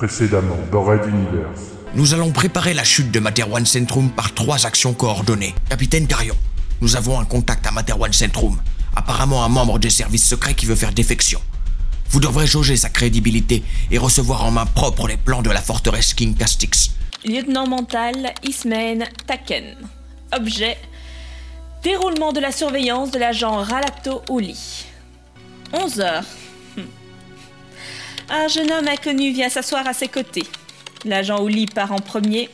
Précédemment, dans Red Universe. Nous allons préparer la chute de Materwan Centrum par trois actions coordonnées. Capitaine Carion, nous avons un contact à Materwan Centrum. Apparemment un membre des services secrets qui veut faire défection. Vous devrez jauger sa crédibilité et recevoir en main propre les plans de la forteresse King Castix. Lieutenant mental Ismaine Taken. Objet Déroulement de la surveillance de l'agent Ralato Uli. 11 heures. Hmm. Un jeune homme inconnu vient s'asseoir à ses côtés. L'agent Uli part en premier,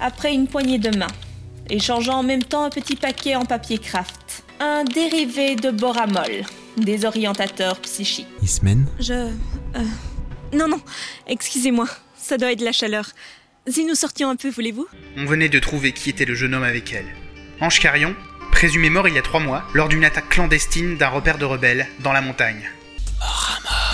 après une poignée de main, échangeant en même temps un petit paquet en papier craft. Un dérivé de boramol, désorientateur psychique. Ismen Je. euh, Non, non, excusez-moi, ça doit être la chaleur. Si nous sortions un peu, voulez-vous? On venait de trouver qui était le jeune homme avec elle. Ange Carion, présumé mort il y a trois mois, lors d'une attaque clandestine d'un repère de rebelles dans la montagne. Ramol, monter en haut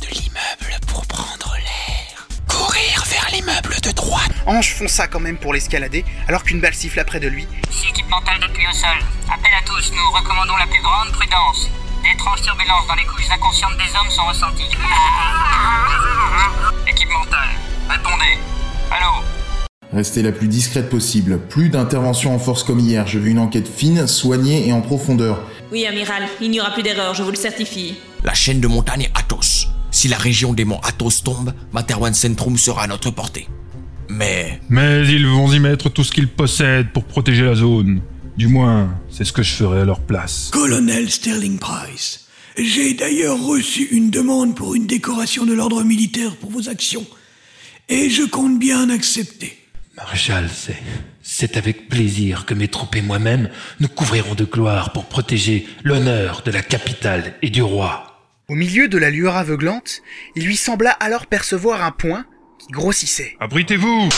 de l'immeuble pour prendre l'air. Courir vers l'immeuble de droite. Ange fonça quand même pour l'escalader, alors qu'une balle siffla près de lui. Ici équipe mentale d'appui au sol. Appel à tous, nous recommandons la plus grande prudence. D'étranges turbulences dans les couches inconscientes des hommes sont ressenties. Équipe mentale, répondez. Allô Restez la plus discrète possible. Plus d'intervention en force comme hier. Je veux une enquête fine, soignée et en profondeur. Oui, amiral, il n'y aura plus d'erreur, je vous le certifie. La chaîne de montagne Athos. Si la région des monts Athos tombe, Materwan Centrum sera à notre portée. Mais Mais ils vont y mettre tout ce qu'ils possèdent pour protéger la zone. Du moins, c'est ce que je ferai à leur place. Colonel Sterling Price, j'ai d'ailleurs reçu une demande pour une décoration de l'ordre militaire pour vos actions. Et je compte bien accepter. Maréchal, c'est. C'est avec plaisir que mes troupes et moi-même nous couvrirons de gloire pour protéger l'honneur de la capitale et du roi. Au milieu de la lueur aveuglante, il lui sembla alors percevoir un point qui grossissait. Abritez-vous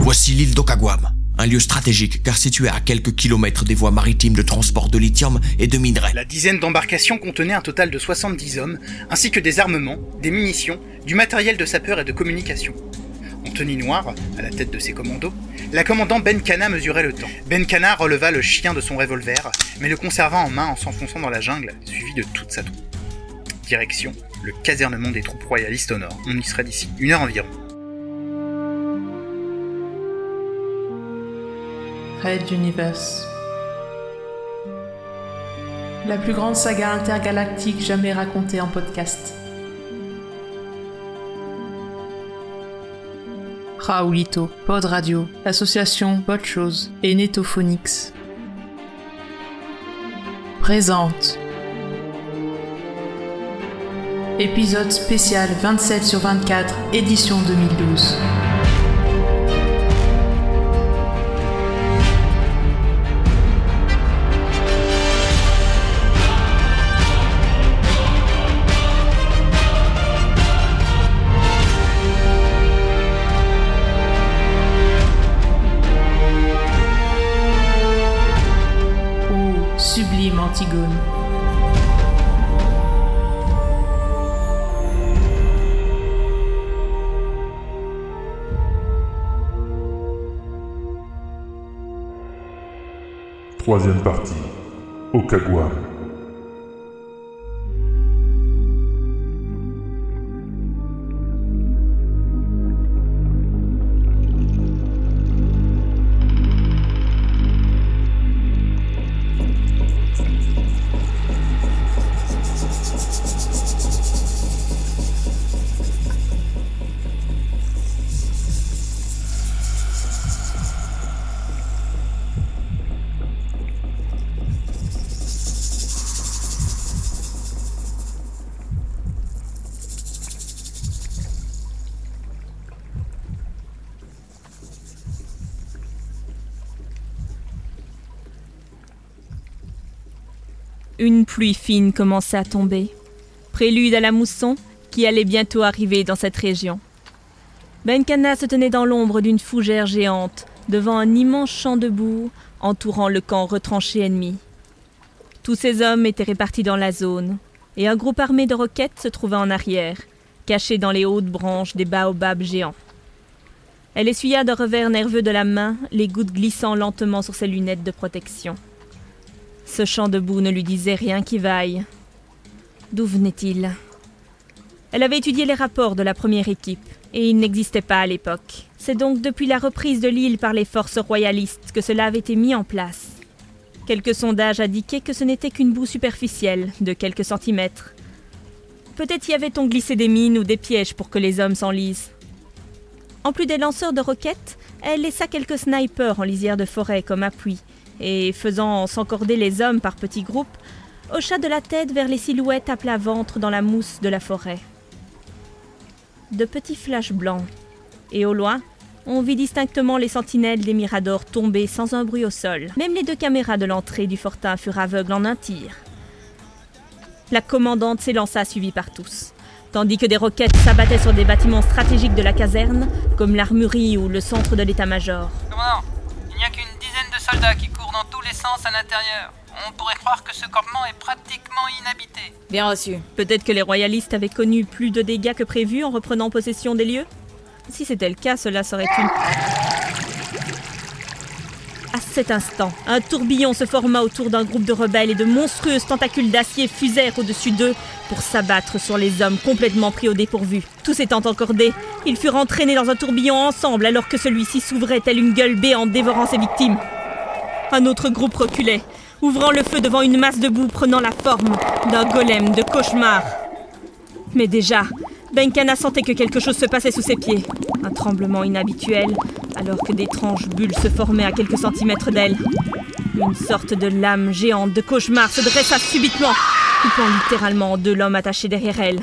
voici l'île d'Okagwam, un lieu stratégique car situé à quelques kilomètres des voies maritimes de transport de lithium et de minerais. La dizaine d'embarcations contenait un total de 70 hommes, ainsi que des armements, des munitions, du matériel de sapeur et de communication. En tenue noire, à la tête de ses commandos, la commandant Ben Kana mesurait le temps. Ben Kana releva le chien de son revolver, mais le conserva en main en s'enfonçant dans la jungle, suivi de toute sa troupe. Direction, le casernement des troupes royalistes au nord. On y sera d'ici une heure environ. Red Universe. La plus grande saga intergalactique jamais racontée en podcast. Raoulito, Pod Radio, l'association Bot Chose et Netophonix. Présente. Épisode spécial 27 sur 24, édition 2012. Troisième partie. Okagwam. Pluie fine commençait à tomber, prélude à la mousson qui allait bientôt arriver dans cette région. Benkana se tenait dans l'ombre d'une fougère géante, devant un immense champ de boue entourant le camp retranché ennemi. Tous ces hommes étaient répartis dans la zone, et un groupe armé de roquettes se trouvait en arrière, caché dans les hautes branches des baobabs géants. Elle essuya d'un revers nerveux de la main les gouttes glissant lentement sur ses lunettes de protection. Ce champ de boue ne lui disait rien qui vaille, D'où venait-il? Elle avait étudié les rapports de la première équipe, et il n'existait pas à l'époque. C'est donc depuis la reprise de l'île par les forces royalistes que cela avait été mis en place. Quelques sondages indiquaient que ce n'était qu'une boue superficielle, de quelques centimètres. Peut-être y avait-on glissé des mines ou des pièges pour que les hommes s'enlisent. En plus des lanceurs de roquettes, elle laissa quelques snipers en lisière de forêt comme appui, et faisant s'encorder les hommes par petits groupes, hocha de la tête vers les silhouettes à plat ventre dans la mousse de la forêt. De petits flashs blancs, et au loin, on vit distinctement les sentinelles des miradors tomber sans un bruit au sol. Même les deux caméras de l'entrée du fortin furent aveugles en un tir. La commandante s'élança suivie par tous, tandis que des roquettes s'abattaient sur des bâtiments stratégiques de la caserne, comme l'armurerie ou le centre de l'état-major. Commandant, il n'y a qu'une soldats qui courent dans tous les sens à l'intérieur. On pourrait croire que ce campement est pratiquement inhabité. Bien reçu. Peut-être que les royalistes avaient connu plus de dégâts que prévu en reprenant possession des lieux Si c'était le cas, cela serait une... À cet instant, un tourbillon se forma autour d'un groupe de rebelles et de monstrueuses tentacules d'acier fusèrent au-dessus d'eux pour s'abattre sur les hommes complètement pris au dépourvu. Tous étant encordés, ils furent entraînés dans un tourbillon ensemble alors que celui-ci s'ouvrait telle une gueule en dévorant ses victimes. Un autre groupe reculait, ouvrant le feu devant une masse de boue prenant la forme d'un golem de cauchemar. Mais déjà, Benkana sentait que quelque chose se passait sous ses pieds. Un tremblement inhabituel, alors que d'étranges bulles se formaient à quelques centimètres d'elle. Une sorte de lame géante de cauchemar se dressa subitement, coupant littéralement en deux l'homme attaché derrière elle.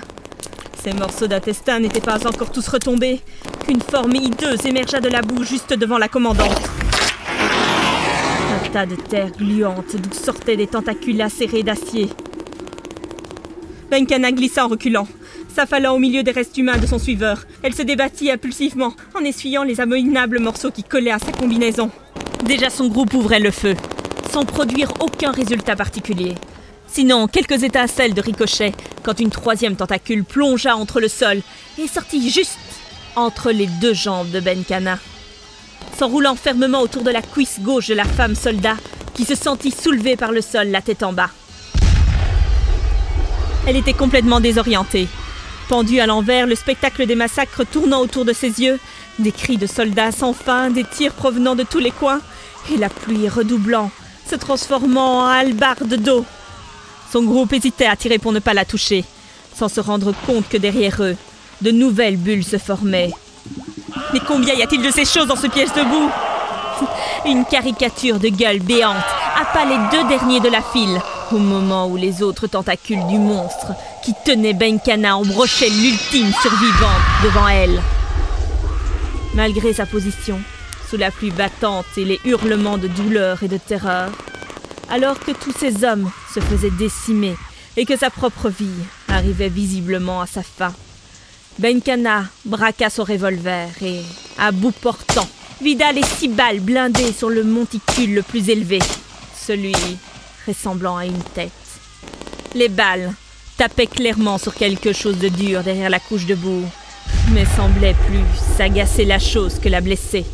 Ces morceaux d'intestin n'étaient pas encore tous retombés, qu'une forme hideuse émergea de la boue juste devant la commandante. De terre gluante d'où sortaient des tentacules acérés d'acier. Benkana glissa en reculant, s'affalant au milieu des restes humains de son suiveur. Elle se débattit impulsivement, en essuyant les abominables morceaux qui collaient à sa combinaison. Déjà son groupe ouvrait le feu, sans produire aucun résultat particulier. Sinon, quelques étincelles de ricochet, quand une troisième tentacule plongea entre le sol et sortit juste entre les deux jambes de Benkana. S'enroulant fermement autour de la cuisse gauche de la femme soldat, qui se sentit soulevée par le sol, la tête en bas. Elle était complètement désorientée. Pendue à l'envers, le spectacle des massacres tournant autour de ses yeux, des cris de soldats sans fin, des tirs provenant de tous les coins, et la pluie redoublant, se transformant en hallebarde d'eau. Son groupe hésitait à tirer pour ne pas la toucher, sans se rendre compte que derrière eux, de nouvelles bulles se formaient. Mais combien y a-t-il de ces choses dans ce piège debout Une caricature de gueule béante appât les deux derniers de la file, au moment où les autres tentacules du monstre, qui tenait Benkana, embrochaient l'ultime survivante devant elle. Malgré sa position, sous la pluie battante et les hurlements de douleur et de terreur, alors que tous ces hommes se faisaient décimer et que sa propre vie arrivait visiblement à sa fin, Benkana braqua son revolver et, à bout portant, vida les six balles blindées sur le monticule le plus élevé, celui ressemblant à une tête. Les balles tapaient clairement sur quelque chose de dur derrière la couche de boue, mais semblaient plus s'agacer la chose que la blesser.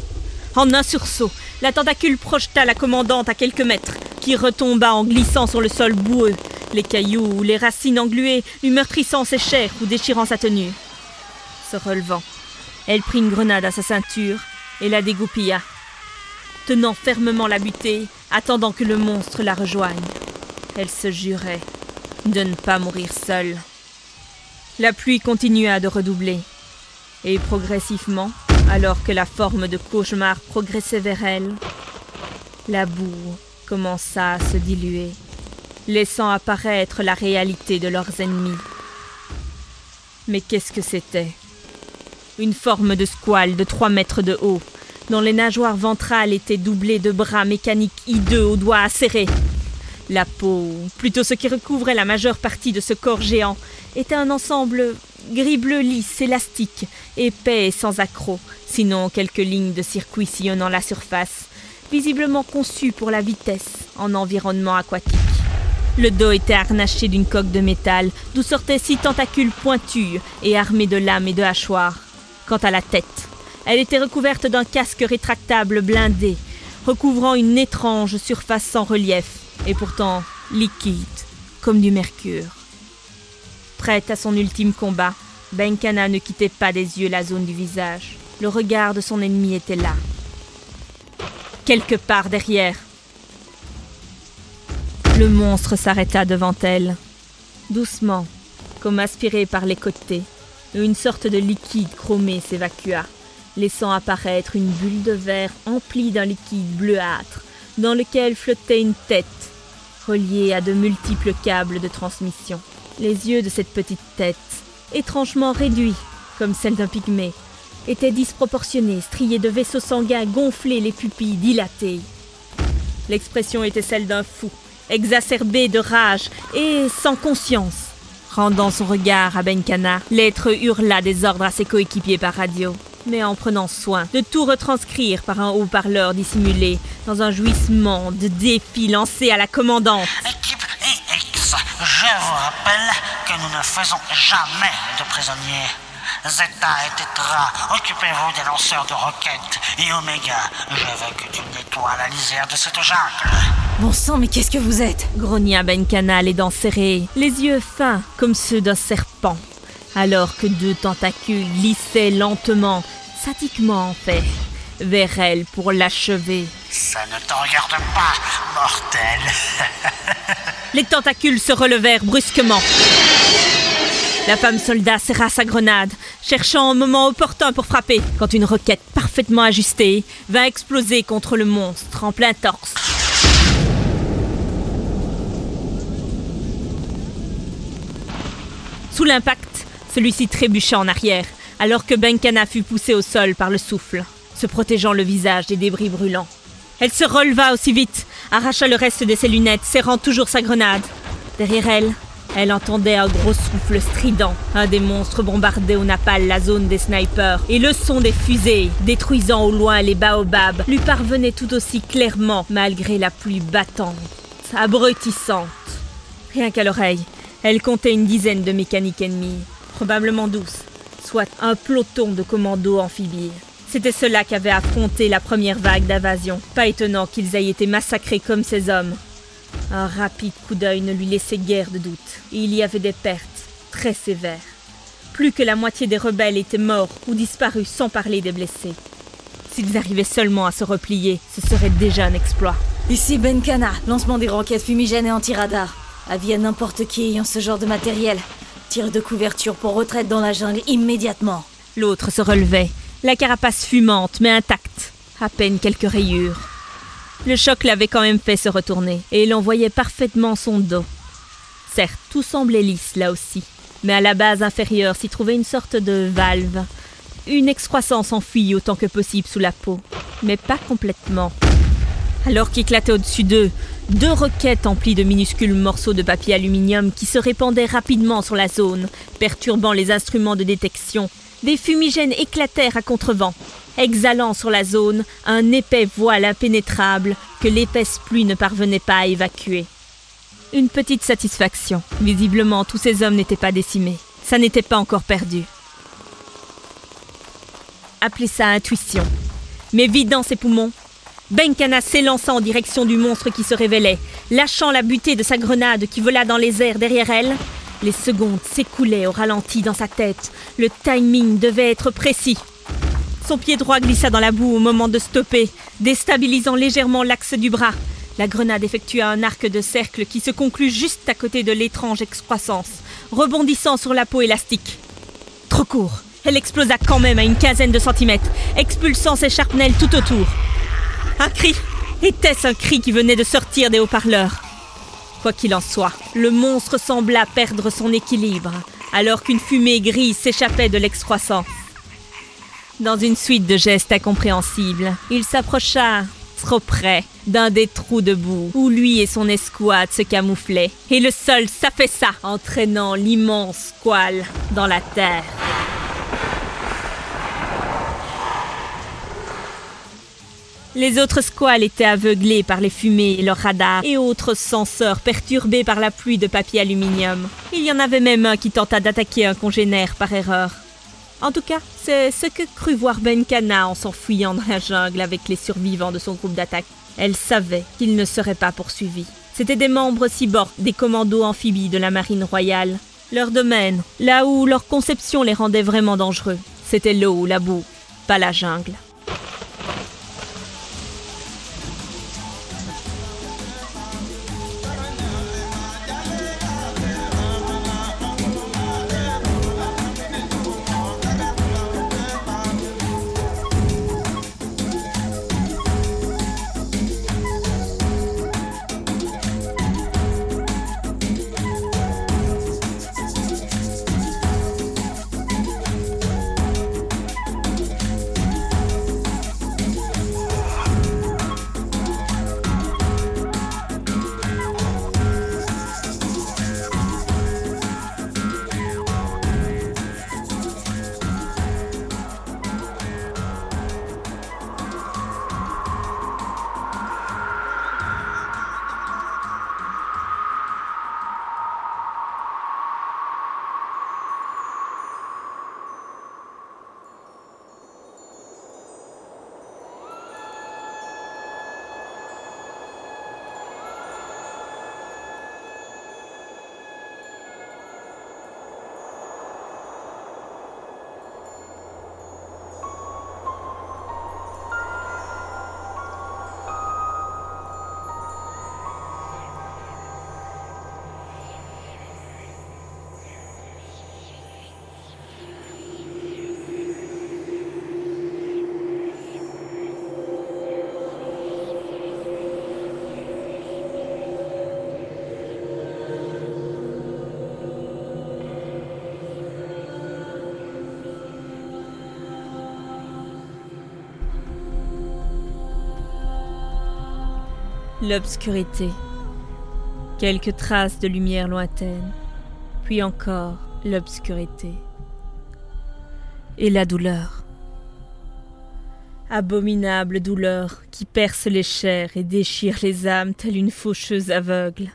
En un sursaut, la tentacule projeta la commandante à quelques mètres, qui retomba en glissant sur le sol boueux, les cailloux ou les racines engluées lui meurtrissant ses chairs ou déchirant sa tenue. Relevant, elle prit une grenade à sa ceinture et la dégoupilla, tenant fermement la butée, attendant que le monstre la rejoigne. Elle se jurait de ne pas mourir seule. La pluie continua de redoubler, et progressivement, alors que la forme de cauchemar progressait vers elle, la boue commença à se diluer, laissant apparaître la réalité de leurs ennemis. Mais qu'est-ce que c'était? Une forme de squale de trois mètres de haut, dont les nageoires ventrales étaient doublées de bras mécaniques hideux aux doigts acérés. La peau, plutôt ce qui recouvrait la majeure partie de ce corps géant, était un ensemble gris-bleu lisse, élastique, épais et sans accroc, sinon quelques lignes de circuit sillonnant la surface, visiblement conçu pour la vitesse en environnement aquatique. Le dos était harnaché d'une coque de métal, d'où sortaient six tentacules pointus et armés de lames et de hachoirs. Quant à la tête, elle était recouverte d'un casque rétractable blindé, recouvrant une étrange surface sans relief, et pourtant liquide, comme du mercure. Prête à son ultime combat, Benkana ne quittait pas des yeux la zone du visage. Le regard de son ennemi était là. Quelque part derrière. Le monstre s'arrêta devant elle. Doucement, comme aspiré par les côtés, une sorte de liquide chromé s'évacua, laissant apparaître une bulle de verre emplie d'un liquide bleuâtre, dans lequel flottait une tête, reliée à de multiples câbles de transmission. Les yeux de cette petite tête, étrangement réduits, comme celle d'un pygmée, étaient disproportionnés, striés de vaisseaux sanguins gonflés, les pupilles dilatées. L'expression était celle d'un fou, exacerbé de rage et sans conscience. Rendant son regard à Benkana, l'être hurla des ordres à ses coéquipiers par radio, mais en prenant soin de tout retranscrire par un haut-parleur dissimulé dans un jouissement de défi lancé à la commandante. Équipe X, je vous rappelle que nous ne faisons jamais de prisonniers. Zeta et Tetra, occupez-vous des lanceurs de roquettes. Et Omega, je veux que tu nettoies la lisière de cette jungle. Bon sang, mais qu'est-ce que vous êtes? Grogna Benkana, les dents serrées, les yeux fins comme ceux d'un serpent, alors que deux tentacules glissaient lentement, sadiquement en fait, vers elle pour l'achever. Ça ne te regarde pas, mortel. Les tentacules se relevèrent brusquement. La femme soldat serra sa grenade, cherchant un moment opportun pour frapper, quand une roquette parfaitement ajustée vint exploser contre le monstre en plein torse. Sous l'impact, celui-ci trébucha en arrière, alors que Benkana fut poussé au sol par le souffle, se protégeant le visage des débris brûlants. Elle se releva aussi vite, arracha le reste de ses lunettes, serrant toujours sa grenade. Derrière elle, elle entendait un gros souffle strident. Un des monstres bombardait au napal la zone des snipers. Et le son des fusées, détruisant au loin les baobabs, lui parvenait tout aussi clairement, malgré la pluie battante, abrutissante. Rien qu'à l'oreille, elle comptait une dizaine de mécaniques ennemies, probablement douze, soit un peloton de commandos amphibies. C'était cela qu'avait affronté la première vague d'invasion. Pas étonnant qu'ils aient été massacrés comme ces hommes. Un rapide coup d'œil ne lui laissait guère de doute. Et il y avait des pertes très sévères. Plus que la moitié des rebelles étaient morts ou disparus sans parler des blessés. S'ils arrivaient seulement à se replier, ce serait déjà un exploit. Ici Benkana, lancement des roquettes fumigènes et anti-radar. Avis à n'importe qui ayant ce genre de matériel. Tir de couverture pour retraite dans la jungle immédiatement. L'autre se relevait, la carapace fumante mais intacte, à peine quelques rayures. Le choc l'avait quand même fait se retourner, et il en voyait parfaitement son dos. Certes, tout semblait lisse là aussi, mais à la base inférieure s'y trouvait une sorte de valve. Une excroissance enfouie autant que possible sous la peau, mais pas complètement. Alors qu'éclataient au-dessus d'eux deux roquettes emplies de minuscules morceaux de papier aluminium qui se répandaient rapidement sur la zone, perturbant les instruments de détection, des fumigènes éclatèrent à contrevent, exhalant sur la zone un épais voile impénétrable que l'épaisse pluie ne parvenait pas à évacuer. Une petite satisfaction. Visiblement, tous ces hommes n'étaient pas décimés. Ça n'était pas encore perdu. Appelez ça intuition. Mais vidant ses poumons, Benkana s'élança en direction du monstre qui se révélait, lâchant la butée de sa grenade qui vola dans les airs derrière elle. Les secondes s'écoulaient au ralenti dans sa tête. Le timing devait être précis. Son pied droit glissa dans la boue au moment de stopper, déstabilisant légèrement l'axe du bras. La grenade effectua un arc de cercle qui se conclut juste à côté de l'étrange excroissance, rebondissant sur la peau élastique. Trop court. Elle explosa quand même à une quinzaine de centimètres, expulsant ses charpenelles tout autour. Un cri Était-ce un cri qui venait de sortir des haut-parleurs? Quoi qu'il en soit, le monstre sembla perdre son équilibre, alors qu'une fumée grise s'échappait de l'excroissance. Dans une suite de gestes incompréhensibles, il s'approcha trop près d'un des trous de boue où lui et son escouade se camouflaient, et le sol s'affaissa, entraînant l'immense squale dans la terre. Les autres squales étaient aveuglés par les fumées et leurs radars et autres senseurs perturbés par la pluie de papier aluminium. Il y en avait même un qui tenta d'attaquer un congénère par erreur. En tout cas, c'est ce que crut voir Benkana en s'enfuyant dans la jungle avec les survivants de son groupe d'attaque. Elle savait qu'il ne serait pas poursuivi. C'étaient des membres cyborgs des commandos amphibies de la marine royale. Leur domaine, là où leur conception les rendait vraiment dangereux, c'était l'eau ou la boue, pas la jungle. L'obscurité. Quelques traces de lumière lointaine. Puis encore l'obscurité. Et la douleur. Abominable douleur qui perce les chairs et déchire les âmes telle une faucheuse aveugle.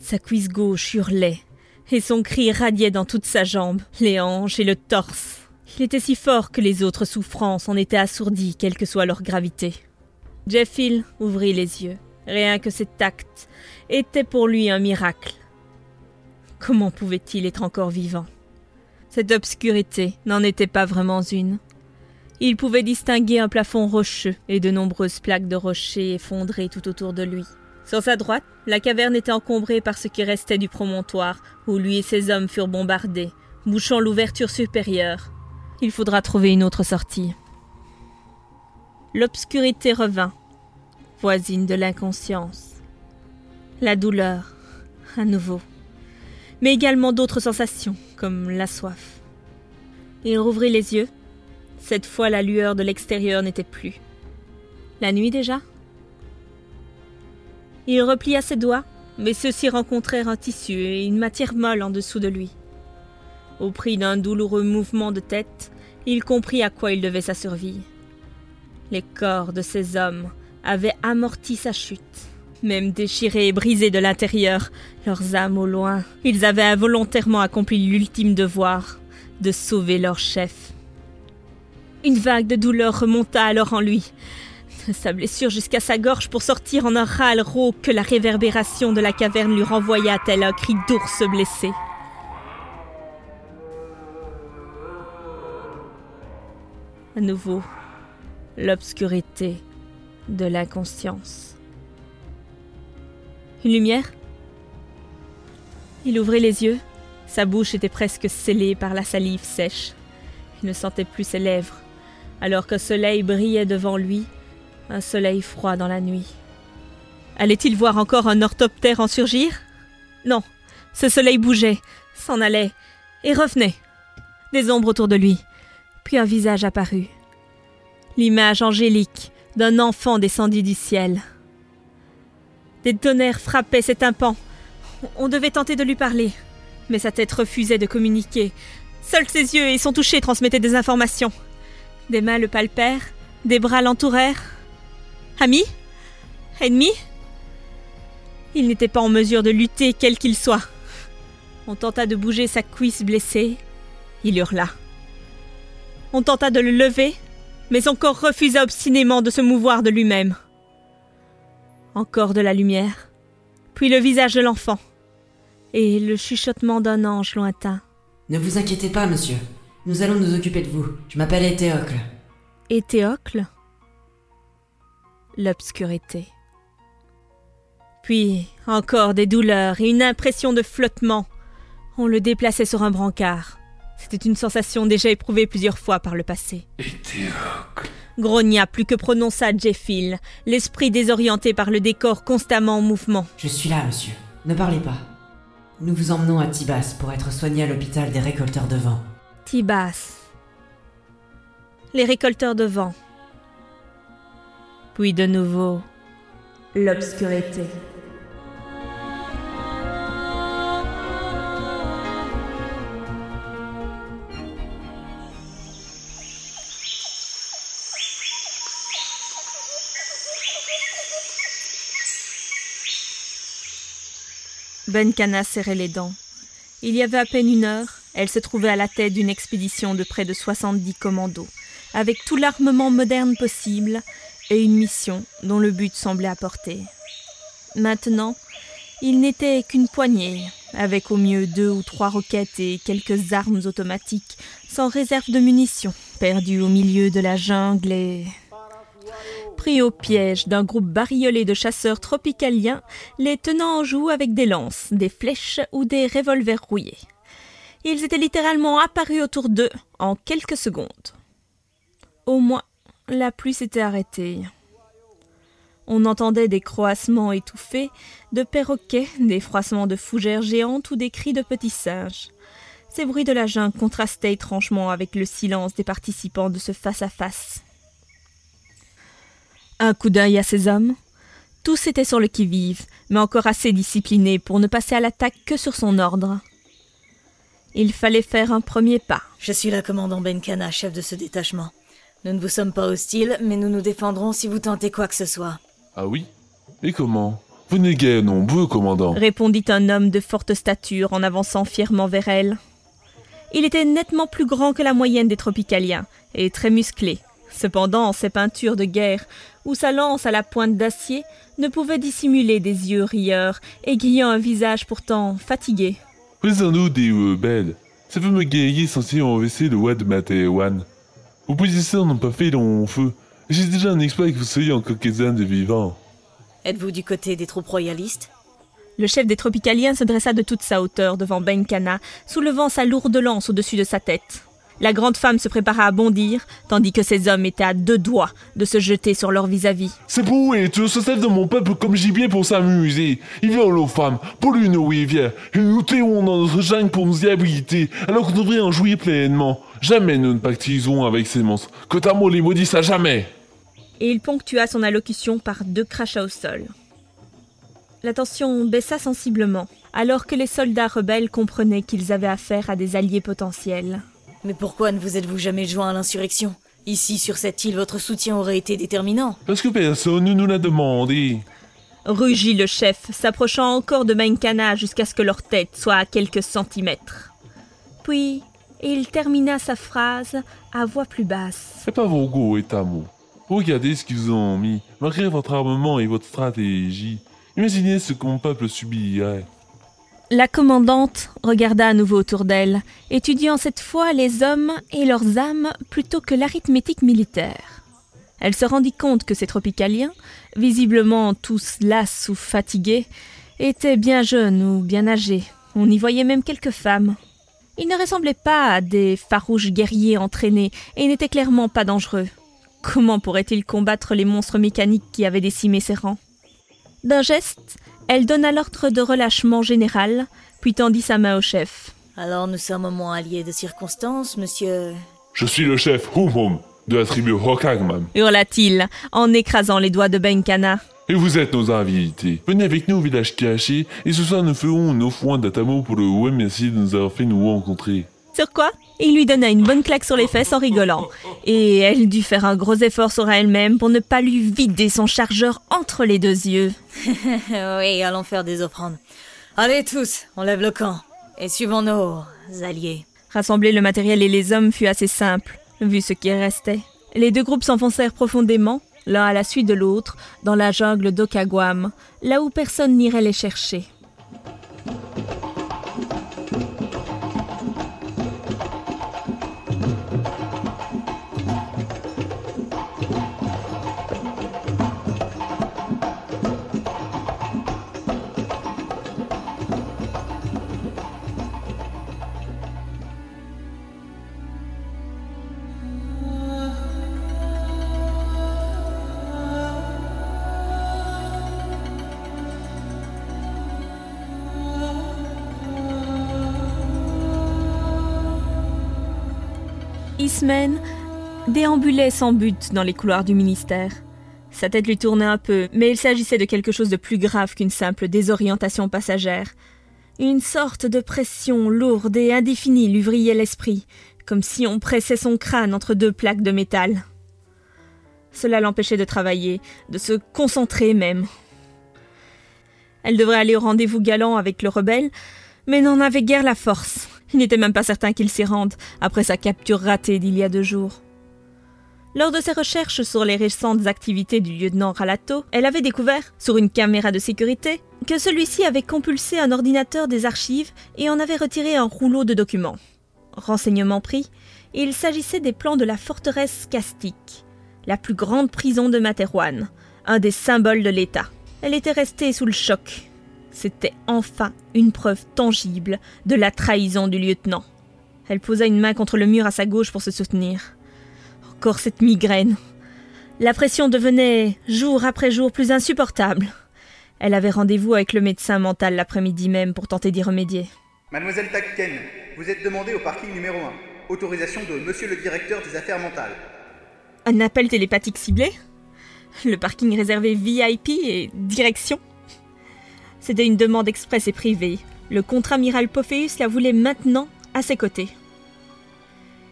Sa cuisse gauche hurlait, et son cri radiait dans toute sa jambe, les hanches et le torse. Il était si fort que les autres souffrances en étaient assourdies, quelle que soit leur gravité. Jeff Hill ouvrit les yeux. Rien que cet acte était pour lui un miracle. Comment pouvait-il être encore vivant? Cette obscurité n'en était pas vraiment une. Il pouvait distinguer un plafond rocheux et de nombreuses plaques de rochers effondrées tout autour de lui. Sur sa droite, la caverne était encombrée par ce qui restait du promontoire où lui et ses hommes furent bombardés, bouchant l'ouverture supérieure. Il faudra trouver une autre sortie. L'obscurité revint, voisine de l'inconscience. La douleur, à nouveau, mais également d'autres sensations, comme la soif. Il rouvrit les yeux. Cette fois, la lueur de l'extérieur n'était plus. La nuit déjà? Il replia ses doigts, mais ceux-ci rencontrèrent un tissu et une matière molle en dessous de lui. Au prix d'un douloureux mouvement de tête, il comprit à quoi il devait sa survie. Les corps de ces hommes avaient amorti sa chute. Même déchirés et brisés de l'intérieur, leurs âmes au loin, ils avaient involontairement accompli l'ultime devoir de sauver leur chef. Une vague de douleur remonta alors en lui, de sa blessure jusqu'à sa gorge pour sortir en un râle rauque que la réverbération de la caverne lui renvoya tel un cri d'ours blessé. À nouveau, l'obscurité de l'inconscience. Une lumière? Il ouvrit les yeux. Sa bouche était presque scellée par la salive sèche. Il ne sentait plus ses lèvres, alors qu'un soleil brillait devant lui, un soleil froid dans la nuit. Allait-il voir encore un orthoptère en surgir? Non, ce soleil bougeait, s'en allait, et revenait. Des ombres autour de lui, puis un visage apparut. L'image angélique d'un enfant descendu du ciel. Des tonnerres frappaient ses tympans. On devait tenter de lui parler, mais sa tête refusait de communiquer. Seuls ses yeux et son toucher transmettaient des informations. Des mains le palpèrent, des bras l'entourèrent. Ami? Ennemi? Il n'était pas en mesure de lutter, quel qu'il soit. On tenta de bouger sa cuisse blessée. Il hurla. On tenta de le lever, mais son corps refusa obstinément de se mouvoir de lui-même. Encore de la lumière, puis le visage de l'enfant. et le chuchotement d'un ange lointain. Ne vous inquiétez pas, monsieur. Nous allons nous occuper de vous. Je m'appelle Éthéocle. Éthéocle L'obscurité. Puis encore des douleurs et une impression de flottement. On le déplaçait sur un brancard. C'était une sensation déjà éprouvée plusieurs fois par le passé. Éthéocle. Grogna plus que prononça Jeffil, l'esprit désorienté par le décor constamment en mouvement. Je suis là, monsieur. Ne parlez pas. Nous vous emmenons à Tibas pour être soigné à l'hôpital des récolteurs de vent. Tibas. Les récolteurs de vent. Puis de nouveau, l'obscurité. Benkana serrait les dents. Il y avait à peine une heure, elle se trouvait à la tête d'une expédition de près de 70 commandos, avec tout l'armement moderne possible et une mission dont le but semblait apporter. Maintenant, il n'était qu'une poignée, avec au mieux deux ou trois roquettes et quelques armes automatiques, sans réserve de munitions, perdues au milieu de la jungle et pris au piège d'un groupe bariolé de chasseurs tropicaliens, les tenant en joue avec des lances, des flèches ou des revolvers rouillés. Ils étaient littéralement apparus autour d'eux en quelques secondes. Au moins, la pluie s'était arrêtée. On entendait des croassements étouffés de perroquets, des froissements de fougères géantes ou des cris de petits singes. Ces bruits de la jungle contrastaient étrangement avec le silence des participants de ce face-à-face. Un coup d'œil à ces hommes. Tous étaient sur le qui-vive, mais encore assez disciplinés pour ne passer à l'attaque que sur son ordre. Il fallait faire un premier pas. Je suis la commandant Benkana, chef de ce détachement. Nous ne vous sommes pas hostiles, mais nous nous défendrons si vous tentez quoi que ce soit. Ah oui? Et comment? Vous n'êtes guère nombreux, commandant. répondit un homme de forte stature en avançant fièrement vers elle. Il était nettement plus grand que la moyenne des tropicaliens et très musclé. Cependant, ses peintures de guerre ou sa lance à la pointe d'acier ne pouvaient dissimuler des yeux rieurs, aiguillant un visage pourtant fatigué. Présentez-nous des rebelles. Ce fameux guerrier censé renverser le roi de Matéwan. Vos positions n'ont pas fait long feu. J'ai déjà un exploit que vous soyez encore quelques-uns de vivants. Êtes-vous du côté des troupes royalistes? Le chef des tropicaliens se dressa de toute sa hauteur devant Benkana, soulevant sa lourde lance au-dessus de sa tête. La grande femme se prépara à bondir, tandis que ces hommes étaient à deux doigts de se jeter sur leur vis-à-vis. C'est pour et tout se servent de mon peuple comme gibier pour s'amuser. Ils violent nos femmes, polluent nos rivières, et nous tuons dans notre jungle pour nous y habiliter, alors qu'on devrait en jouir pleinement. Jamais nous ne pactiserons avec ces monstres. Kotamo les maudisse à jamais. Et il ponctua son allocution par deux crachats au sol. La tension baissa sensiblement, alors que les soldats rebelles comprenaient qu'ils avaient affaire à des alliés potentiels. Mais pourquoi ne vous êtes-vous jamais joint à l'insurrection? Ici, sur cette île, votre soutien aurait été déterminant. Parce que personne ne nous l'a demandé. Rugit le chef, s'approchant encore de Menkana jusqu'à ce que leur tête soit à quelques centimètres. Puis, il termina sa phrase à voix plus basse. C'est pas vos goûts et. Regardez ce qu'ils vous ont mis, malgré votre armement et votre stratégie. Imaginez ce que mon peuple subirait. La commandante regarda à nouveau autour d'elle, étudiant cette fois les hommes et leurs âmes plutôt que l'arithmétique militaire. Elle se rendit compte que ces tropicaliens, visiblement tous las ou fatigués, étaient bien jeunes ou bien âgés. On y voyait même quelques femmes. Ils ne ressemblaient pas à des farouches guerriers entraînés et n'étaient clairement pas dangereux. Comment pourrait-il combattre les monstres mécaniques qui avaient décimé ses rangs? D'un geste, elle donna l'ordre de relâchement général, puis tendit sa main au chef. Alors nous sommes au moins alliés de circonstance, monsieur. Je suis le chef Hum Hum de la tribu Rokagman. hurla-t-il, en écrasant les doigts de Benkana. Et vous êtes nos invités. Venez avec nous au village caché, et ce soir nous ferons une offrande d'Atamo pour le ouais merci de nous avoir fait nous rencontrer. Sur quoi? Il lui donna une bonne claque sur les fesses en rigolant. Et elle dut faire un gros effort sur elle-même pour ne pas lui vider son chargeur entre les deux yeux. oui, allons faire des offrandes. Allez tous, on lève le camp. Et suivons nos alliés. Rassembler le matériel et les hommes fut assez simple, vu ce qui restait. Les deux groupes s'enfoncèrent profondément, l'un à la suite de l'autre, dans la jungle d'Okagwam, là où personne n'irait les chercher. Déambulait sans but dans les couloirs du ministère. Sa tête lui tournait un peu, mais il s'agissait de quelque chose de plus grave qu'une simple désorientation passagère. Une sorte de pression lourde et indéfinie lui vrillait l'esprit, comme si on pressait son crâne entre deux plaques de métal. Cela l'empêchait de travailler, de se concentrer même. Elle devrait aller au rendez-vous galant avec le rebelle, mais n'en avait guère la force. Il n'était même pas certain qu'il s'y rende, après sa capture ratée d'il y a deux jours. Lors de ses recherches sur les récentes activités du lieutenant Ralato, elle avait découvert, sur une caméra de sécurité, que celui-ci avait compulsé un ordinateur des archives et en avait retiré un rouleau de documents. Renseignement pris, il s'agissait des plans de la forteresse Castique, la plus grande prison de Materwan, un des symboles de l'État. Elle était restée sous le choc. C'était enfin une preuve tangible de la trahison du lieutenant. Elle posa une main contre le mur à sa gauche pour se soutenir. Encore cette migraine. La pression devenait jour après jour plus insupportable. Elle avait rendez-vous avec le médecin mental l'après-midi même pour tenter d'y remédier. Mademoiselle Takken, vous êtes demandée au parking numéro 1. Autorisation de monsieur le directeur des affaires mentales. Un appel télépathique ciblé? Le parking réservé VIP et direction C'était une demande expresse et privée. Le contre-amiral Pophéus la voulait maintenant à ses côtés.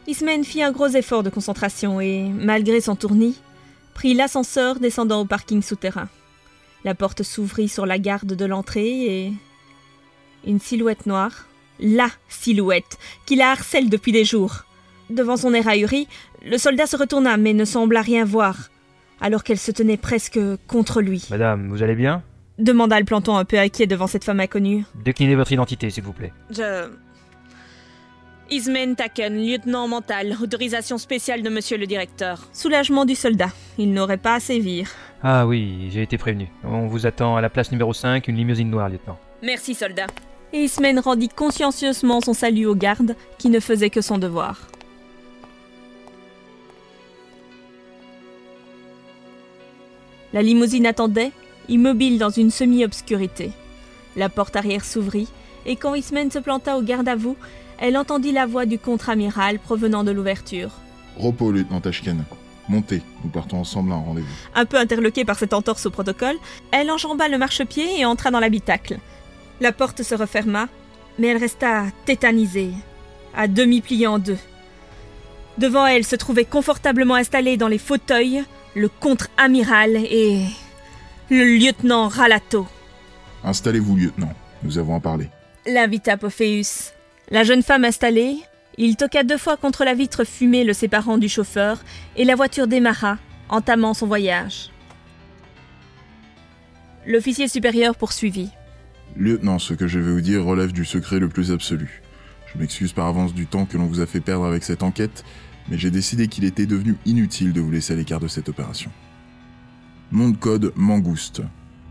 Ismène fit un gros effort de concentration et, malgré son tournis, prit l'ascenseur descendant au parking souterrain. La porte s'ouvrit sur la garde de l'entrée et. Une silhouette noire, la silhouette, qui la harcèle depuis des jours. Devant son air le soldat se retourna mais ne sembla rien voir, alors qu'elle se tenait presque contre lui. Madame, vous allez bien? Demanda le planton un peu inquiet devant cette femme inconnue. Déclinez votre identité, s'il vous plaît. Je. Ismen Taken, lieutenant mental, autorisation spéciale de monsieur le directeur. Soulagement du soldat. Il n'aurait pas à sévir. Ah oui, j'ai été prévenu. On vous attend à la place numéro 5, une limousine noire, lieutenant. Merci, soldat. Et Ismen rendit consciencieusement son salut aux gardes, qui ne faisaient que son devoir. La limousine attendait, immobile dans une semi-obscurité. La porte arrière s'ouvrit, et quand Ismen se planta au garde à vous, elle entendit la voix du contre-amiral provenant de l'ouverture. Repos, lieutenant Tashken. Montez, nous partons ensemble à un rendez-vous. Un peu interloquée par cette entorse au protocole, elle enjamba le marchepied et entra dans l'habitacle. La porte se referma, mais elle resta tétanisée, à demi pliée en deux. Devant elle se trouvait confortablement installé dans les fauteuils le contre-amiral et le lieutenant Ralato. Installez-vous, lieutenant. Nous avons à parler. L'invita Pophéus. La jeune femme installée, il toqua deux fois contre la vitre fumée le séparant du chauffeur et la voiture démarra, entamant son voyage. L'officier supérieur poursuivit. Lieutenant, ce que je vais vous dire relève du secret le plus absolu. Je m'excuse par avance du temps que l'on vous a fait perdre avec cette enquête, mais j'ai décidé qu'il était devenu inutile de vous laisser à l'écart de cette opération. Nom de code Mangouste.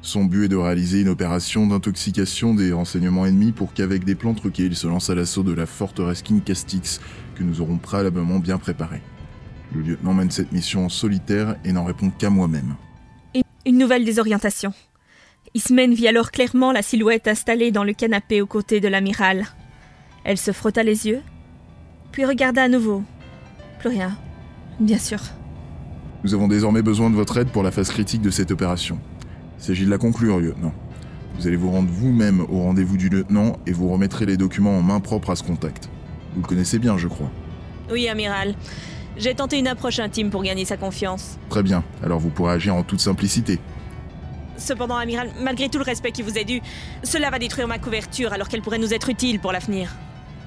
Son but est de réaliser une opération d'intoxication des renseignements ennemis pour qu'avec des plans truqués, il se lance à l'assaut de la forteresse King Castix que nous aurons préalablement bien préparée. Le lieutenant mène cette mission en solitaire et n'en répond qu'à moi-même. Une nouvelle désorientation. Ismen vit alors clairement la silhouette installée dans le canapé aux côtés de l'amiral. Elle se frotta les yeux, puis regarda à nouveau. Plus rien, bien sûr. Nous avons désormais besoin de votre aide pour la phase critique de cette opération. Il s'agit de la conclure, lieutenant. Vous allez vous rendre vous-même au rendez-vous du lieutenant et vous remettrez les documents en main propre à ce contact. Vous le connaissez bien, je crois. Oui, amiral. J'ai tenté une approche intime pour gagner sa confiance. Très bien, alors vous pourrez agir en toute simplicité. Cependant, amiral, malgré tout le respect qui vous est dû, cela va détruire ma couverture alors qu'elle pourrait nous être utile pour l'avenir.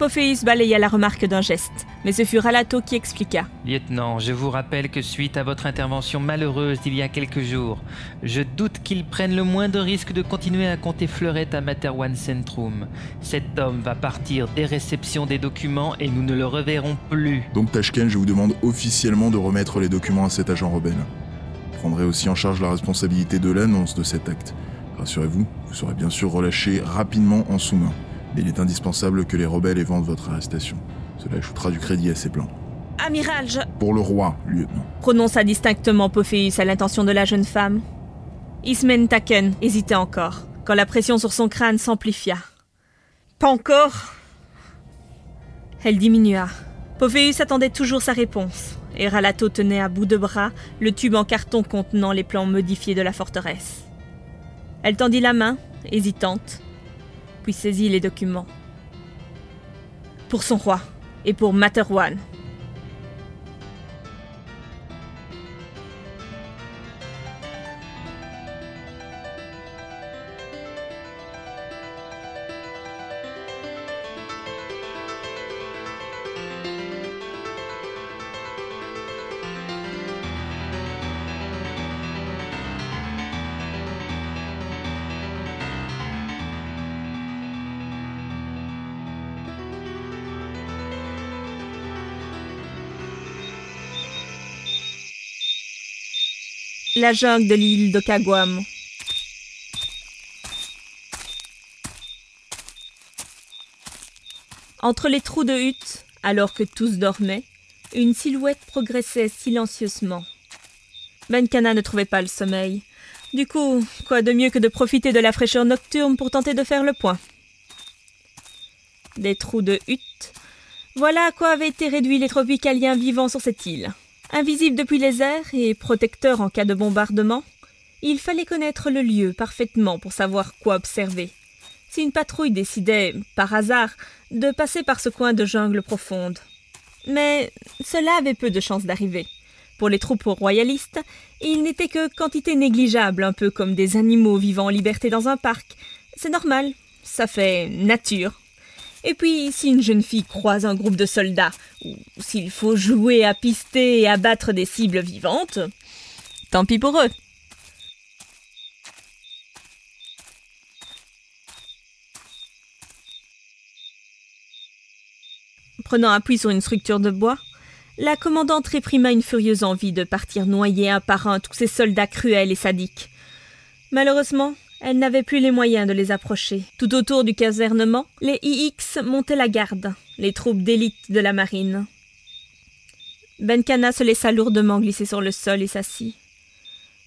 Pophéus balaya la remarque d'un geste, mais ce fut Ralato qui expliqua. Lieutenant, je vous rappelle que suite à votre intervention malheureuse d'il y a quelques jours, je doute qu'il prenne le moins de risque de continuer à compter fleurette à Materwan Centrum. Cet homme va partir des réceptions des documents et nous ne le reverrons plus. Donc Tashken, je vous demande officiellement de remettre les documents à cet agent rebelle. Vous prendrez aussi en charge la responsabilité de l'annonce de cet acte. Rassurez-vous, vous serez bien sûr relâché rapidement en sous-main il est indispensable que les rebelles éventent votre arrestation. Cela ajoutera du crédit à ces plans. Amiral, je... Pour le roi, lieutenant. Prononça distinctement Pophéus à l'intention de la jeune femme. Ismen Taken hésitait encore, quand la pression sur son crâne s'amplifia. Pas encore Elle diminua. Pophéus attendait toujours sa réponse, et Ralato tenait à bout de bras le tube en carton contenant les plans modifiés de la forteresse. Elle tendit la main, hésitante, puis saisit les documents. Pour son roi et pour Materwan. La jungle de l'île d'Okagwam. Entre les trous de huttes, alors que tous dormaient, une silhouette progressait silencieusement. Benkana ne trouvait pas le sommeil. Du coup, quoi de mieux que de profiter de la fraîcheur nocturne pour tenter de faire le point? Des trous de huttes. Voilà à quoi avaient été réduits les tropicaliens vivant sur cette île. Invisible depuis les airs et protecteur en cas de bombardement, il fallait connaître le lieu parfaitement pour savoir quoi observer. Si une patrouille décidait, par hasard, de passer par ce coin de jungle profonde. Mais cela avait peu de chances d'arriver. Pour les troupes royalistes, ils n'étaient que quantité négligeable, un peu comme des animaux vivant en liberté dans un parc. C'est normal, ça fait nature. Et puis, si une jeune fille croise un groupe de soldats, ou s'il faut jouer à pister et abattre des cibles vivantes, tant pis pour eux. Prenant appui sur une structure de bois, la commandante réprima une furieuse envie de partir noyer un par un tous ces soldats cruels et sadiques. Malheureusement, elle n'avait plus les moyens de les approcher. Tout autour du casernement, les IX montaient la garde, les troupes d'élite de la marine. Benkana se laissa lourdement glisser sur le sol et s'assit.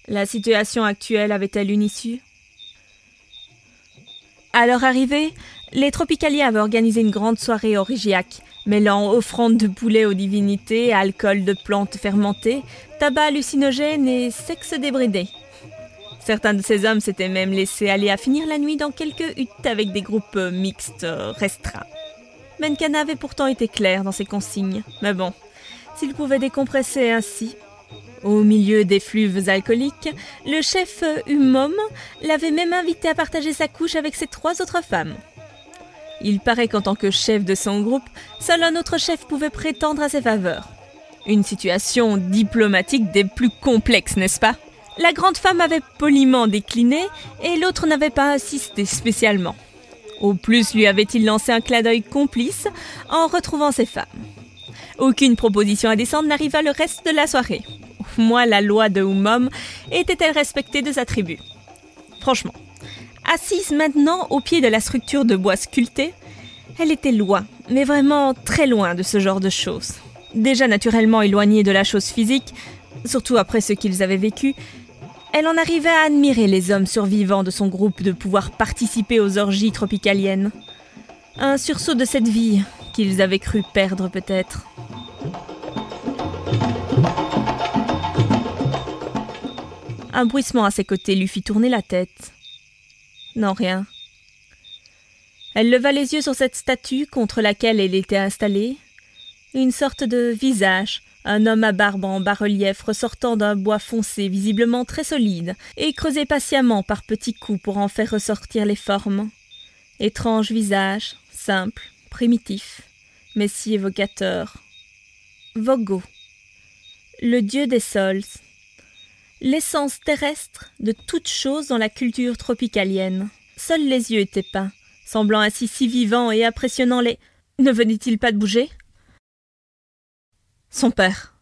La situation actuelle avait-elle une issue? À leur arrivée, les Tropicaliens avaient organisé une grande soirée orgiaque, mêlant offrandes de poulet aux divinités, alcool de plantes fermentées, tabac hallucinogène et sexe débridé. Certains de ces hommes s'étaient même laissés aller à finir la nuit dans quelques huttes avec des groupes mixtes restreints. Menkana avait pourtant été clair dans ses consignes, mais bon, s'il pouvait décompresser ainsi. Au milieu des fleuves alcooliques, le chef Humom l'avait même invité à partager sa couche avec ses trois autres femmes. Il paraît qu'en tant que chef de son groupe, seul un autre chef pouvait prétendre à ses faveurs. Une situation diplomatique des plus complexes, n'est-ce pas? La grande femme avait poliment décliné et l'autre n'avait pas insisté spécialement. Au plus lui avait-il lancé un clin d'œil complice en retrouvant ses femmes. Aucune proposition indécente n'arriva le reste de la soirée. Au moins la loi de Oumom était-elle respectée de sa tribu. Franchement, assise maintenant au pied de la structure de bois sculpté, elle était loin, mais vraiment très loin de ce genre de choses. Déjà naturellement éloignée de la chose physique, surtout après ce qu'ils avaient vécu, elle en arrivait à admirer les hommes survivants de son groupe de pouvoir participer aux orgies tropicaliennes. Un sursaut de cette vie qu'ils avaient cru perdre peut-être. Un bruissement à ses côtés lui fit tourner la tête. Non, rien. Elle leva les yeux sur cette statue contre laquelle elle était installée. Une sorte de visage, un homme à barbe en bas-relief ressortant d'un bois foncé visiblement très solide, et creusé patiemment par petits coups pour en faire ressortir les formes. Étrange visage, simple, primitif, mais si évocateur. Vogo, le dieu des sols, l'essence terrestre de toute chose dans la culture tropicalienne. Seuls les yeux étaient peints, semblant ainsi si vivants et impressionnants les. Ne venait-il pas de bouger? Son père.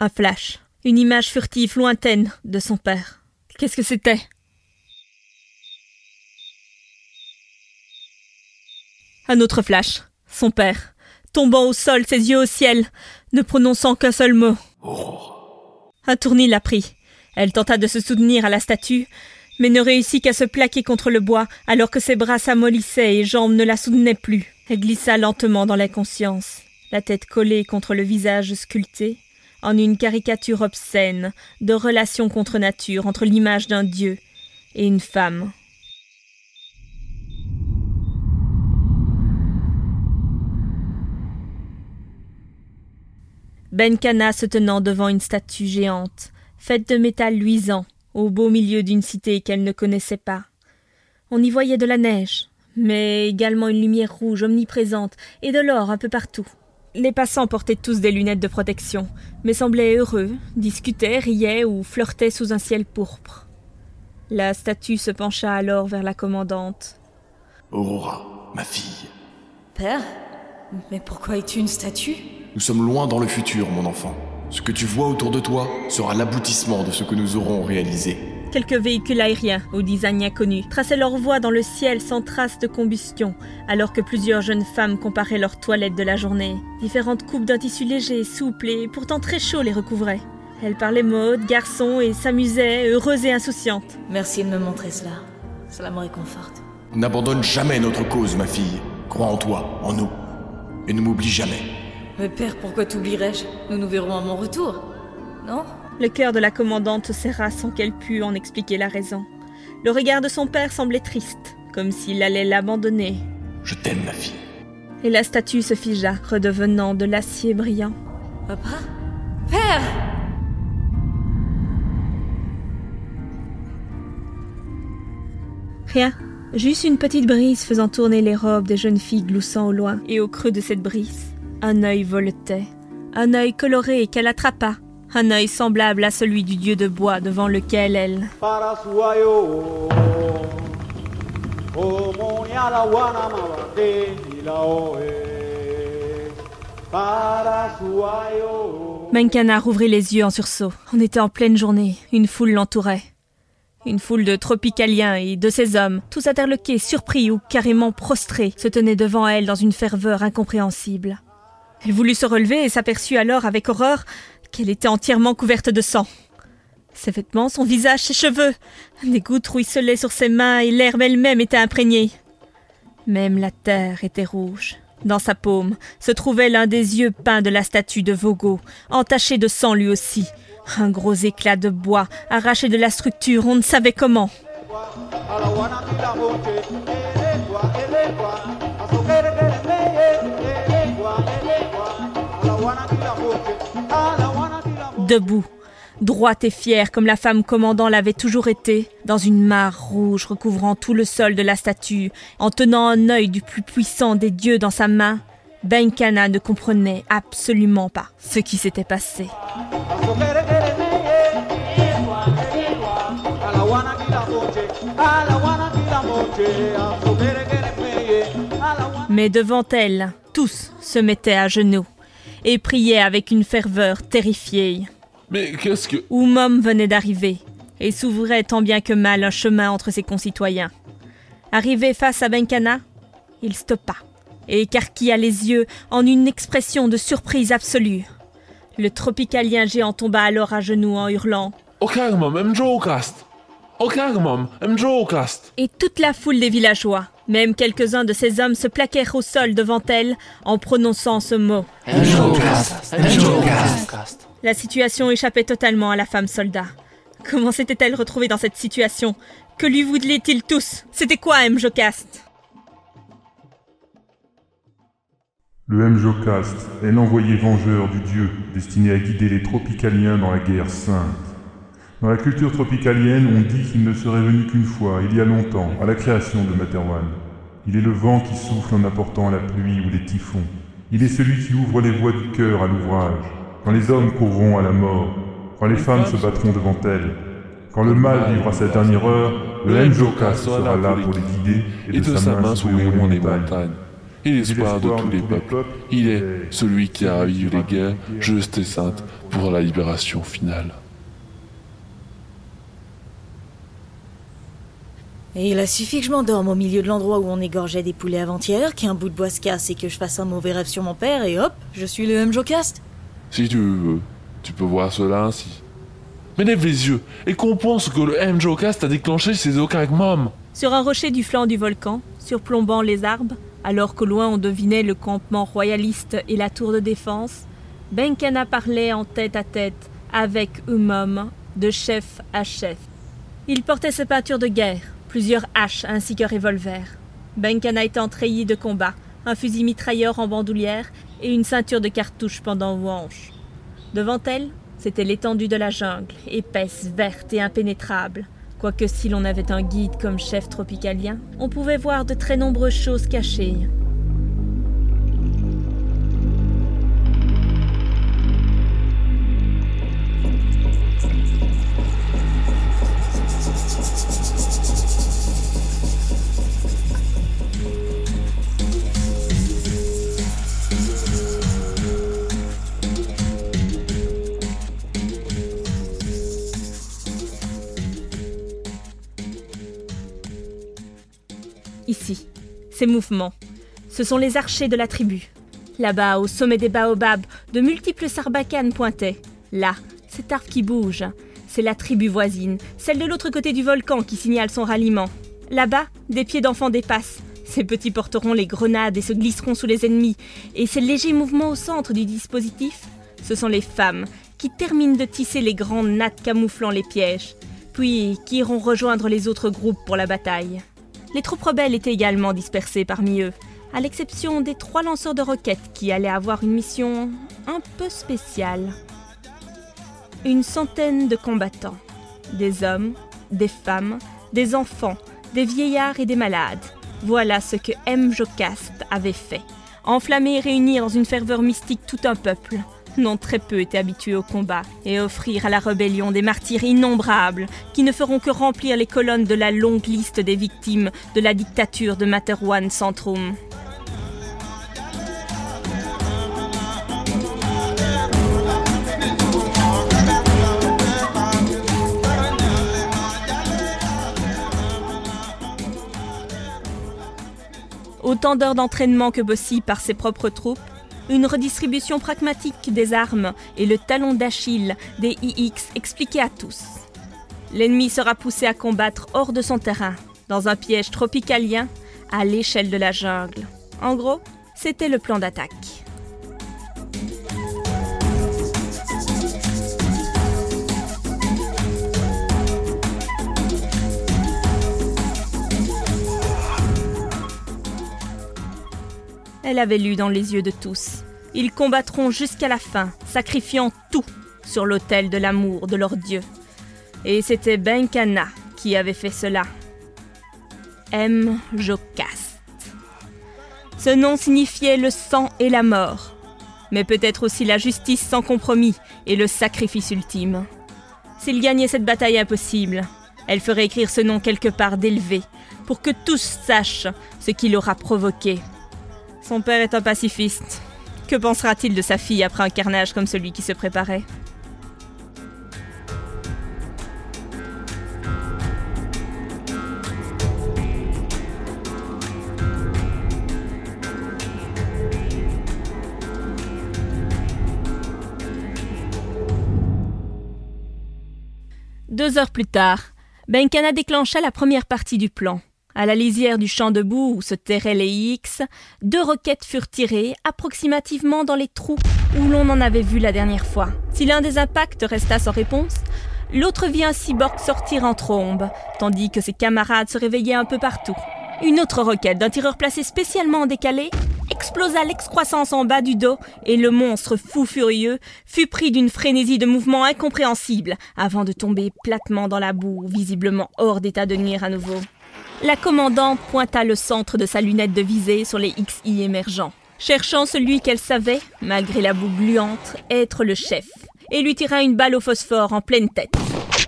Un flash. Une image furtive, lointaine de son père. Qu'est-ce que c'était? Un autre flash. Son père. Tombant au sol, ses yeux au ciel, ne prononçant qu'un seul mot. Un tournis la prit. Elle tenta de se soutenir à la statue, mais ne réussit qu'à se plaquer contre le bois alors que ses bras s'amollissaient et jambes ne la soutenaient plus. Elle glissa lentement dans l'inconscience. La tête collée contre le visage sculpté, en une caricature obscène de relation contre nature entre l'image d'un dieu et une femme. Benkana se tenant devant une statue géante, faite de métal luisant, au beau milieu d'une cité qu'elle ne connaissait pas. On y voyait de la neige, mais également une lumière rouge omniprésente et de l'or un peu partout. Les passants portaient tous des lunettes de protection, mais semblaient heureux, discutaient, riaient ou flirtaient sous un ciel pourpre. La statue se pencha alors vers la commandante. Aurora, ma fille. Père Mais pourquoi es-tu une statue? Nous sommes loin dans le futur, mon enfant. Ce que tu vois autour de toi sera l'aboutissement de ce que nous aurons réalisé. Quelques véhicules aériens, au design inconnu, traçaient leur voie dans le ciel sans trace de combustion, alors que plusieurs jeunes femmes comparaient leurs toilettes de la journée. Différentes coupes d'un tissu léger, souple et pourtant très chaud les recouvraient. Elles parlaient mode, garçon et s'amusaient, heureuses et insouciantes. Merci de me montrer cela. Cela me réconforte. N'abandonne jamais notre cause, ma fille. Crois en toi, en nous. Et ne m'oublie jamais. Mais père, pourquoi t'oublierais-je? Nous nous verrons à mon retour. Non? Le cœur de la commandante se serra sans qu'elle pût en expliquer la raison. Le regard de son père semblait triste, comme s'il allait l'abandonner. Je t'aime, ma fille. Et la statue se figea, redevenant de l'acier brillant. Papa? Père Rien. Juste une petite brise faisant tourner les robes des jeunes filles gloussant au loin. Et au creux de cette brise, un œil voletait. Un œil coloré qu'elle attrapa. Un œil semblable à celui du dieu de bois devant lequel elle. Menkana rouvrit les yeux en sursaut. On était en pleine journée. Une foule l'entourait. Une foule de tropicaliens et de ces hommes, tous interloqués, surpris ou carrément prostrés, se tenaient devant elle dans une ferveur incompréhensible. Elle voulut se relever et s'aperçut alors avec horreur qu'elle était entièrement couverte de sang. Ses vêtements, son visage, ses cheveux, des gouttes ruisselaient sur ses mains et l'herbe elle-même était imprégnée. Même la terre était rouge. Dans sa paume se trouvait l'un des yeux peints de la statue de Vogo, entaché de sang lui aussi. Un gros éclat de bois, arraché de la structure, on ne savait comment. Debout, droite et fière comme la femme commandant l'avait toujours été, dans une mare rouge recouvrant tout le sol de la statue, en tenant un œil du plus puissant des dieux dans sa main, Benkana ne comprenait absolument pas ce qui s'était passé. Mais devant elle, tous se mettaient à genoux et priaient avec une ferveur terrifiée. Mais qu'est-ce que... Oumom venait d'arriver et s'ouvrait tant bien que mal un chemin entre ses concitoyens. Arrivé face à Benkana, il stoppa et écarquilla les yeux en une expression de surprise absolue. Le tropicalien géant tomba alors à genoux en hurlant Et toute la foule des villageois, même quelques-uns de ces hommes se plaquèrent au sol devant elle en prononçant ce mot. La situation échappait totalement à la femme soldat. Comment s'était-elle retrouvée dans cette situation? Que lui voulaient-ils tous? C'était quoi Mjocast Le Mjocast est l'envoyé vengeur du dieu destiné à guider les tropicaliens dans la guerre sainte. Dans la culture tropicalienne, on dit qu'il ne serait venu qu'une fois, il y a longtemps, à la création de Materwan. Il est le vent qui souffle en apportant la pluie ou les typhons. Il est celui qui ouvre les voies du cœur à l'ouvrage. Quand les hommes courront à la mort, quand les femmes se battront devant elles, quand le mal vivra sa dernière heure, le Mjocast sera là pour les guider et de sa main s'ouvriront les montagnes. Et l'espoir de tous les peuples, il est celui qui a ravivé les guerres justes et saintes pour la libération finale. Et il a suffi que je m'endorme au milieu de l'endroit où on égorgeait des poulets avant-hier, qu'un bout de bois se casse et que je fasse un mauvais rêve sur mon père, et hop, je suis le Mjocast. Si tu tu peux voir cela ainsi. Mais lève les yeux et comprends ce que le Mjocast a déclenché chez Okagmom. Sur un rocher du flanc du volcan, surplombant les arbres, Alors qu'au loin on devinait le campement royaliste et la tour de défense, Benkana parlait en tête à tête avec Umom, de chef à chef. Il portait ses peintures de guerre, plusieurs haches ainsi que revolvers. Benkana était en treillis de combat, un fusil mitrailleur en bandoulière et une ceinture de cartouches pendant aux hanches. Devant elle, c'était l'étendue de la jungle, épaisse, verte et impénétrable. Quoique si l'on avait un guide comme chef tropicalien, on pouvait voir de très nombreuses choses cachées. Ces mouvements, ce sont les archers de la tribu. Là-bas, au sommet des baobabs, de multiples sarbacanes pointaient. Là, cet arbre qui bouge, c'est la tribu voisine, celle de l'autre côté du volcan qui signale son ralliement. Là-bas, des pieds d'enfants dépassent. Ces petits porteront les grenades et se glisseront sous les ennemis. Et ces légers mouvements au centre du dispositif, ce sont les femmes qui terminent de tisser les grandes nattes camouflant les pièges, puis qui iront rejoindre les autres groupes pour la bataille. Les troupes rebelles étaient également dispersées parmi eux, à l'exception des trois lanceurs de roquettes qui allaient avoir une mission un peu spéciale. Une centaine de combattants, des hommes, des femmes, des enfants, des vieillards et des malades. Voilà ce que M. Jocaste avait fait. Enflammer et réunir dans une ferveur mystique tout un peuple, dont très peu étaient habitués au combat, et offrir à la rébellion des martyrs innombrables qui ne feront que remplir les colonnes de la longue liste des victimes de la dictature de Materwan Centrum. Autant d'heures d'entraînement que possible par ses propres troupes, une redistribution pragmatique des armes et le talon d'Achille des IX expliquaient à tous. L'ennemi sera poussé à combattre hors de son terrain, dans un piège tropicalien, à l'échelle de la jungle. En gros, c'était le plan d'attaque. Elle avait lu dans les yeux de tous. Ils combattront jusqu'à la fin, sacrifiant tout sur l'autel de l'amour de leur Dieu. Et c'était Benkana qui avait fait cela. M. Jocaste. Ce nom signifiait le sang et la mort, mais peut-être aussi la justice sans compromis et le sacrifice ultime. S'il gagnait cette bataille impossible, elle ferait écrire ce nom quelque part d'élevé, pour que tous sachent ce qu'il aura provoqué. Son père est un pacifiste. Que pensera-t-il de sa fille après un carnage comme celui qui se préparait? Deux heures plus tard, Benkana déclencha la première partie du plan. À la lisière du champ de boue où se terraient les X, deux roquettes furent tirées approximativement dans les trous où l'on en avait vu la dernière fois. Si l'un des impacts resta sans réponse, l'autre vit un cyborg sortir en trombe, tandis que ses camarades se réveillaient un peu partout. Une autre roquette d'un tireur placé spécialement en décalé explosa l'excroissance en bas du dos et le monstre fou furieux fut pris d'une frénésie de mouvement incompréhensible avant de tomber platement dans la boue, visiblement hors d'état de nuire à nouveau. La commandante pointa le centre de sa lunette de visée sur les XI émergents, cherchant celui qu'elle savait, malgré la boue gluante, être le chef, et lui tira une balle au phosphore en pleine tête.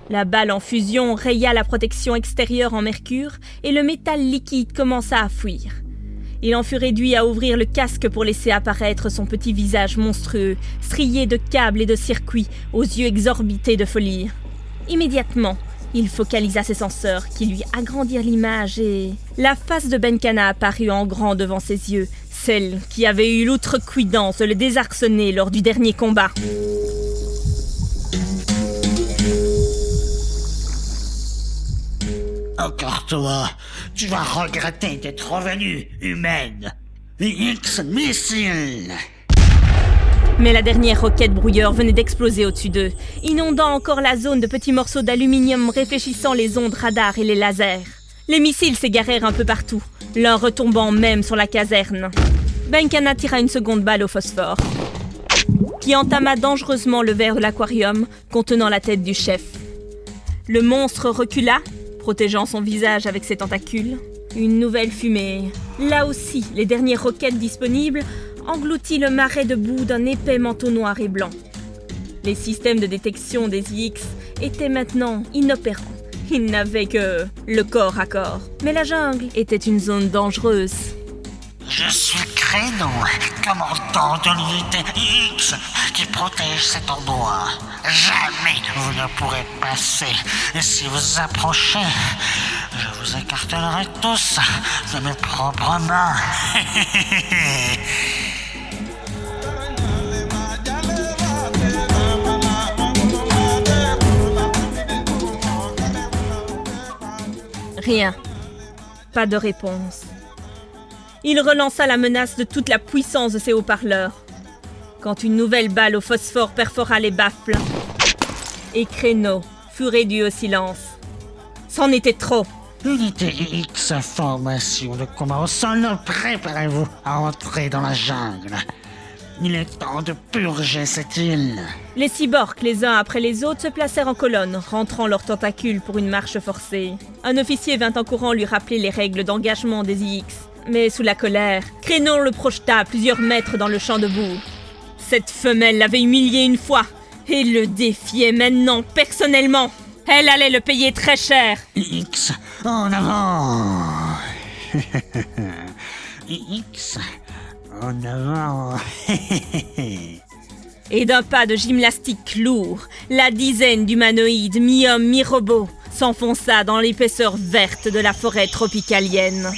La balle en fusion raya la protection extérieure en mercure et le métal liquide commença à fuir. Il en fut réduit à ouvrir le casque pour laisser apparaître son petit visage monstrueux, strié de câbles et de circuits, aux yeux exorbités de folie. Immédiatement, il focalisa ses senseurs qui lui agrandirent l'image et la face de Benkana apparut en grand devant ses yeux, celle qui avait eu l'outrecuidance de le désarçonner lors du dernier combat. Encore toi, tu vas regretter d'être revenue humaine. X-Missile Mais la dernière roquette brouilleur venait d'exploser au-dessus d'eux, inondant encore la zone de petits morceaux d'aluminium réfléchissant les ondes radar et les lasers. Les missiles s'égarèrent un peu partout, l'un retombant même sur la caserne. Benkana tira une seconde balle au phosphore, qui entama dangereusement le verre de l'aquarium contenant la tête du chef. Le monstre recula, protégeant son visage avec ses tentacules. Une nouvelle fumée. Là aussi, les dernières roquettes disponibles engloutit le marais de boue d'un épais manteau noir et blanc. Les systèmes de détection des IX étaient maintenant inopérants. Ils n'avaient que le corps à corps. Mais la jungle était une zone dangereuse. Je suis Crénon, commandant de l'unité X qui protège cet endroit. Jamais vous ne pourrez passer. Et si vous approchez, je vous écartelerai tous de mes propres mains. Rien. Pas de réponse. Il relança la menace de toute la puissance de ses haut-parleurs. Quand une nouvelle balle au phosphore perfora les baffles, et Créneau fut réduit au silence. C'en était trop. Unité X, formation de combat au sol, préparez-vous à entrer dans la jungle. Il est temps de purger cette île. Les cyborgs, les uns après les autres, se placèrent en colonne, rentrant leurs tentacules pour une marche forcée. Un officier vint en courant lui rappeler les règles d'engagement des IX. Mais sous la colère, Crénon le projeta à plusieurs mètres dans le champ de boue. Cette femelle l'avait humilié une fois et le défiait maintenant personnellement. Elle allait le payer très cher. X, en avant. X, avant. Et d'un pas de gymnastique lourd, la dizaine d'humanoïdes mi-hommes mi-robots s'enfonça dans l'épaisseur verte de la forêt tropicalienne.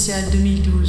Spéciale 2012. À suivre.